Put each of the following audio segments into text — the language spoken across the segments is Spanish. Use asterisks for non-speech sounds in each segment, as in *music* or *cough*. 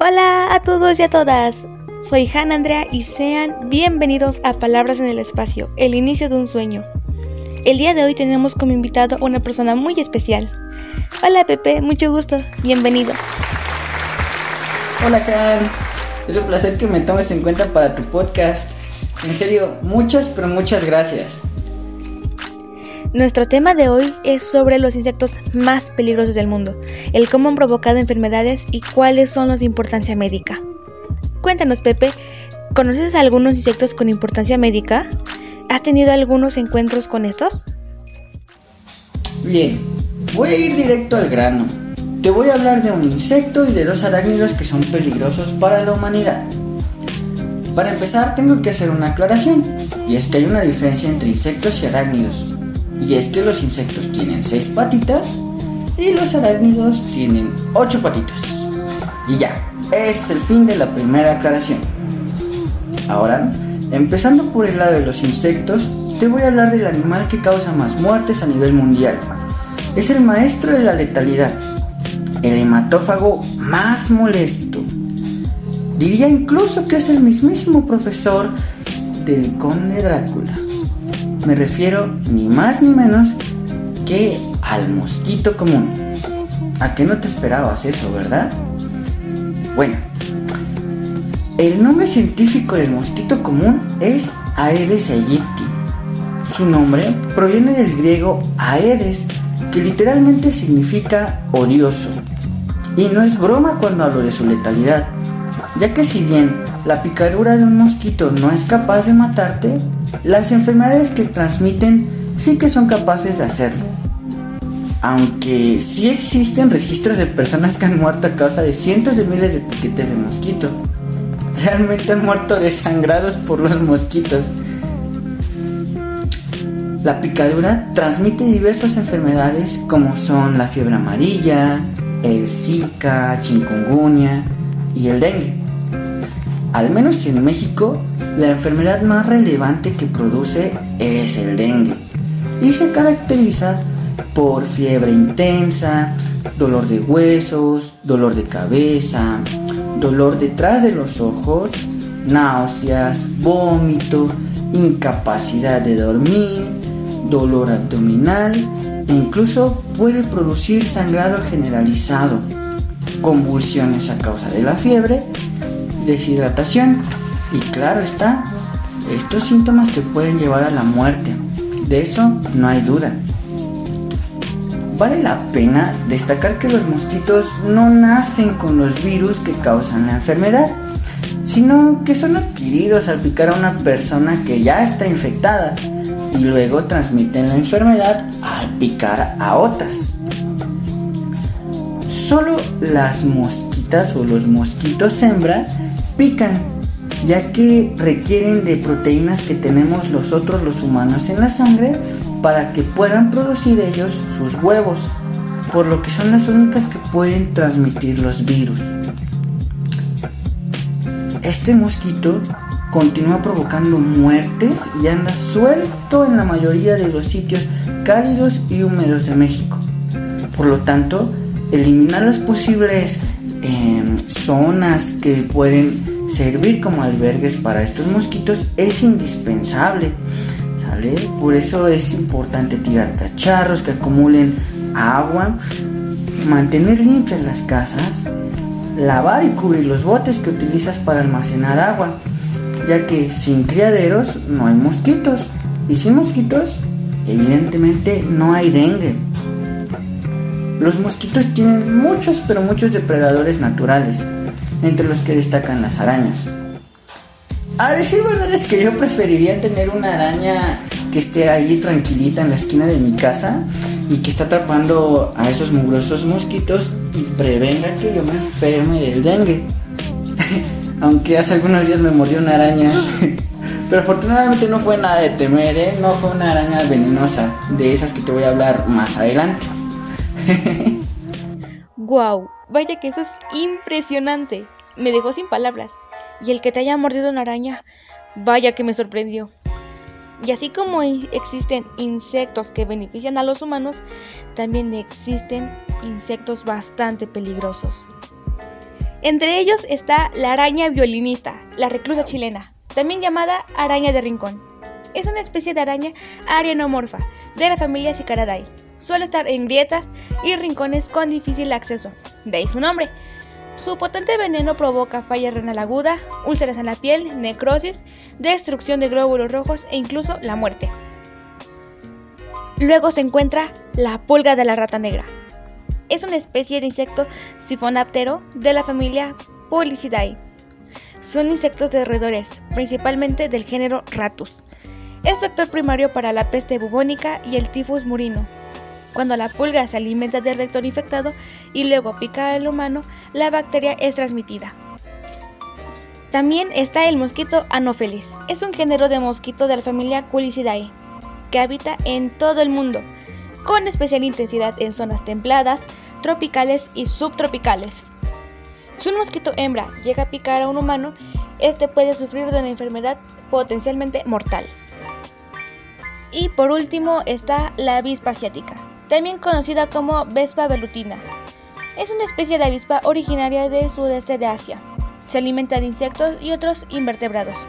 Hola a todos y a todas. Soy Hannah Andrea y sean bienvenidos a Palabras en el Espacio, el inicio de un sueño. El día de hoy tenemos como invitado a una persona muy especial. Hola Pepe, mucho gusto, bienvenido. Hola Han, es un placer que me tomes en cuenta para tu podcast. En serio, muchas pero muchas gracias. Nuestro tema de hoy es sobre los insectos más peligrosos del mundo, el cómo han provocado enfermedades y cuáles son los de importancia médica. Cuéntanos, Pepe, ¿conoces algunos insectos con importancia médica? ¿Has tenido algunos encuentros con estos? Bien, voy a ir directo al grano. Te voy a hablar de un insecto y de dos arácnidos que son peligrosos para la humanidad. Para empezar, tengo que hacer una aclaración, y es que hay una diferencia entre insectos y arácnidos. Y es que los insectos tienen seis patitas y los arácnidos tienen ocho patitas. Y ya, es el fin de la primera aclaración. Ahora, empezando por el lado de los insectos, te voy a hablar del animal que causa más muertes a nivel mundial. Es el maestro de la letalidad, el hematófago más molesto. Diría incluso que es el mismísimo profesor del conde Drácula. Me refiero ni más ni menos que al mosquito común. ¿A qué no te esperabas eso, verdad? Bueno, el nombre científico del mosquito común es Aedes aegypti. Su nombre proviene del griego Aedes, que literalmente significa odioso. Y no es broma cuando hablo de su letalidad, ya que si bien la picadura de un mosquito no es capaz de matarte, las enfermedades que transmiten sí que son capaces de hacerlo. Aunque sí existen registros de personas que han muerto a causa de cientos de miles de piquetes de mosquito. Realmente han muerto desangrados por los mosquitos. La picadura transmite diversas enfermedades como son la fiebre amarilla, el Zika, chikungunya y el dengue. Al menos en México, la enfermedad más relevante que produce es el dengue. Y se caracteriza por fiebre intensa, dolor de huesos, dolor de cabeza, dolor detrás de los ojos, náuseas, vómito, incapacidad de dormir, dolor abdominal e incluso puede producir sangrado generalizado, convulsiones a causa de la fiebre deshidratación. Y claro está, estos síntomas te pueden llevar a la muerte. De eso no hay duda. Vale la pena destacar que los mosquitos no nacen con los virus que causan la enfermedad, sino que son adquiridos al picar a una persona que ya está infectada y luego transmiten la enfermedad al picar a otras. Solo las mosquitas o los mosquitos hembra pican, ya que requieren de proteínas que tenemos nosotros los humanos en la sangre para que puedan producir ellos sus huevos, por lo que son las únicas que pueden transmitir los virus. Este mosquito continúa provocando muertes y anda suelto en la mayoría de los sitios cálidos y húmedos de México. Por lo tanto, eliminar los posibles zonas que pueden servir como albergues para estos mosquitos es indispensable. Por eso es importante tirar cacharros que acumulen agua, mantener limpias las casas, lavar y cubrir los botes que utilizas para almacenar agua, ya que sin criaderos no hay mosquitos y sin mosquitos evidentemente no hay dengue. Los mosquitos tienen muchos pero muchos depredadores naturales entre los que destacan las arañas. A decir verdad es que yo preferiría tener una araña que esté ahí tranquilita en la esquina de mi casa y que está atrapando a esos mugrosos mosquitos y prevenga que yo me enferme del dengue. *laughs* Aunque hace algunos días me mordió una araña. *laughs* Pero afortunadamente no fue nada de temer, ¿eh? No fue una araña venenosa, de esas que te voy a hablar más adelante. *laughs* ¡Guau! Vaya que eso es impresionante. Me dejó sin palabras. Y el que te haya mordido una araña, vaya que me sorprendió. Y así como existen insectos que benefician a los humanos, también existen insectos bastante peligrosos. Entre ellos está la araña violinista, la reclusa chilena, también llamada araña de rincón. Es una especie de araña arianomorfa de la familia Cicaradae. Suele estar en grietas y rincones con difícil acceso, de ahí su nombre. Su potente veneno provoca falla renal aguda, úlceras en la piel, necrosis, destrucción de glóbulos rojos e incluso la muerte. Luego se encuentra la pulga de la rata negra. Es una especie de insecto sifonáptero de la familia Policidae. Son insectos de roedores, principalmente del género Ratus. Es vector primario para la peste bubónica y el tifus murino. Cuando la pulga se alimenta del rector infectado y luego pica al humano, la bacteria es transmitida. También está el mosquito Anopheles. Es un género de mosquito de la familia Culicidae, que habita en todo el mundo, con especial intensidad en zonas templadas, tropicales y subtropicales. Si un mosquito hembra llega a picar a un humano, este puede sufrir de una enfermedad potencialmente mortal. Y por último está la avispa asiática, también conocida como Vespa velutina. Es una especie de avispa originaria del sudeste de Asia. Se alimenta de insectos y otros invertebrados.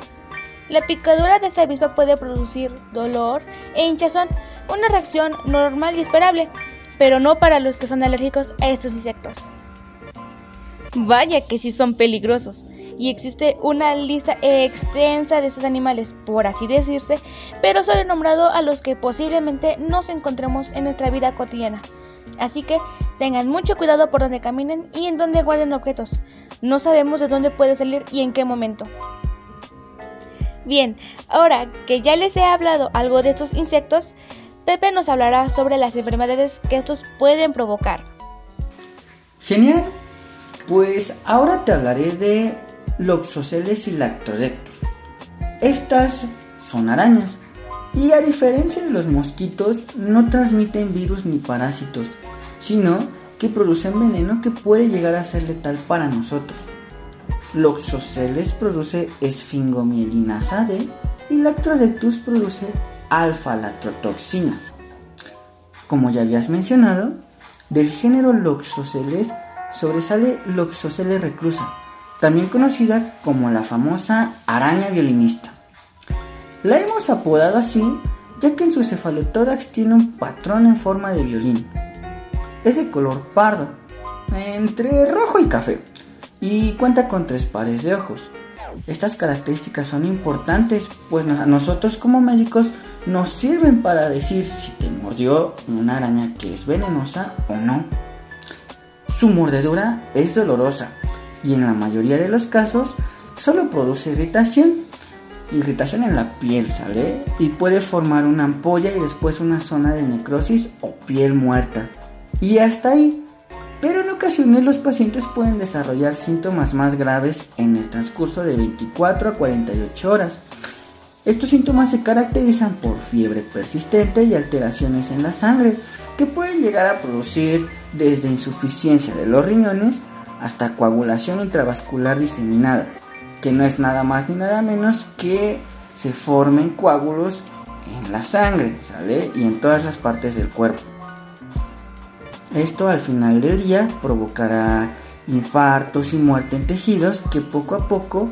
La picadura de esta avispa puede producir dolor e hinchazón, una reacción normal y esperable, pero no para los que son alérgicos a estos insectos. Vaya que sí son peligrosos y existe una lista extensa de estos animales, por así decirse, pero solo he nombrado a los que posiblemente nos encontremos en nuestra vida cotidiana. Así que tengan mucho cuidado por donde caminen y en donde guarden objetos. No sabemos de dónde puede salir y en qué momento. Bien, ahora que ya les he hablado algo de estos insectos, Pepe nos hablará sobre las enfermedades que estos pueden provocar. Genial. Pues ahora te hablaré de Loxoceles y Lactodectus. Estas son arañas y a diferencia de los mosquitos no transmiten virus ni parásitos, sino que producen veneno que puede llegar a ser letal para nosotros. Loxoceles produce esfingomielina D y Lactodectus produce alfa-latrotoxina. Como ya habías mencionado, del género Loxoceles sobresale Loxoceles reclusa, también conocida como la famosa araña violinista. La hemos apodado así ya que en su cefalotórax tiene un patrón en forma de violín. Es de color pardo, entre rojo y café, y cuenta con tres pares de ojos. Estas características son importantes, pues a nosotros como médicos nos sirven para decir si te mordió una araña que es venenosa o no. Su mordedura es dolorosa, y en la mayoría de los casos solo produce irritación. Irritación en la piel, ¿sale? Y puede formar una ampolla y después una zona de necrosis o piel muerta. Y hasta ahí. Pero en ocasiones los pacientes pueden desarrollar síntomas más graves en el transcurso de 24 a 48 horas. Estos síntomas se caracterizan por fiebre persistente y alteraciones en la sangre, que pueden llegar a producir desde insuficiencia de los riñones hasta coagulación intravascular diseminada, que no es nada más ni nada menos que se formen coágulos en la sangre, ¿sale? Y en todas las partes del cuerpo. Esto al final del día provocará infartos y muerte en tejidos que poco a poco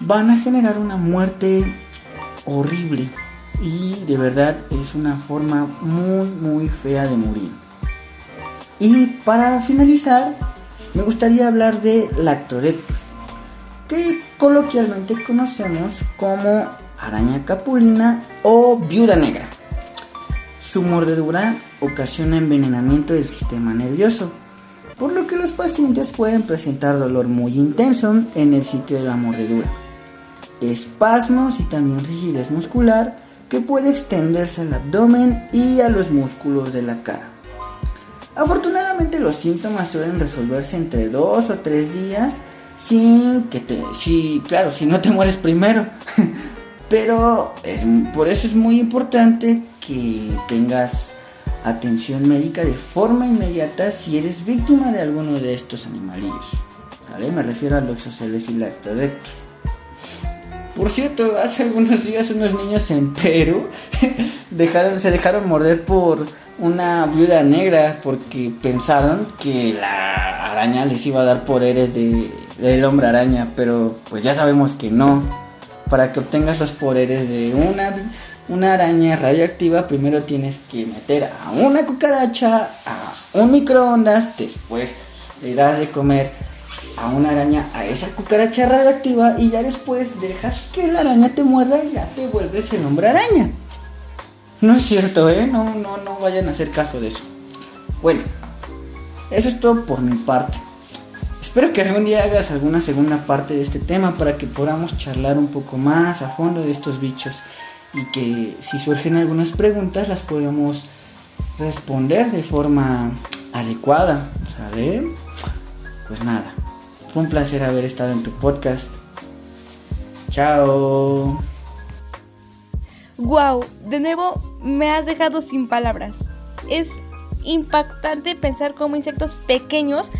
van a generar una muerte horrible y de verdad es una forma muy muy fea de morir. Y para finalizar, me gustaría hablar de Lactodectus, que coloquialmente conocemos como araña capulina o viuda negra. Su mordedura ocasiona envenenamiento del sistema nervioso, por lo que los pacientes pueden presentar dolor muy intenso en el sitio de la mordedura, espasmos y también rigidez muscular que puede extenderse al abdomen y a los músculos de la cara. Afortunadamente los síntomas suelen resolverse entre dos o tres días sin que te, si, claro, si no te mueres primero. *laughs* Pero por eso es muy importante que tengas atención médica de forma inmediata si eres víctima de alguno de estos animalillos. ¿Vale? Me refiero a los oceles y lactodectos. Por cierto, hace algunos días unos niños en Perú *laughs* dejaron, se dejaron morder por una viuda negra porque pensaron que la araña les iba a dar poderes de, del hombre araña, pero pues ya sabemos que no. Para que obtengas los poderes de una, una araña radioactiva, primero tienes que meter a una cucaracha a un microondas, después le das de comer a una araña a esa cucaracha radioactiva y ya después dejas que la araña te muerda y ya te vuelves el hombre araña. No es cierto, ¿eh? No, no, no vayan a hacer caso de eso. Bueno, eso es todo por mi parte. Espero que algún día hagas alguna segunda parte de este tema para que podamos charlar un poco más a fondo de estos bichos y que si surgen algunas preguntas las podamos responder de forma adecuada, ¿sabes? Pues nada, un placer haber estado en tu podcast. Chao. Wow, de nuevo me has dejado sin palabras. Es impactante pensar cómo insectos pequeños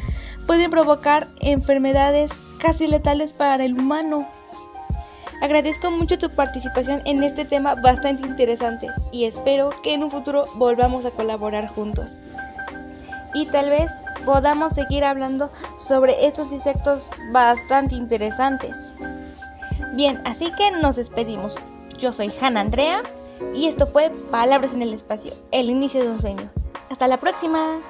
pueden provocar enfermedades casi letales para el humano. Agradezco mucho tu participación en este tema bastante interesante y espero que en un futuro volvamos a colaborar juntos. Y tal vez podamos seguir hablando sobre estos insectos bastante interesantes. Bien, así que nos despedimos. Yo soy Hanna Andrea y esto fue Palabras en el Espacio, el inicio de un sueño. Hasta la próxima.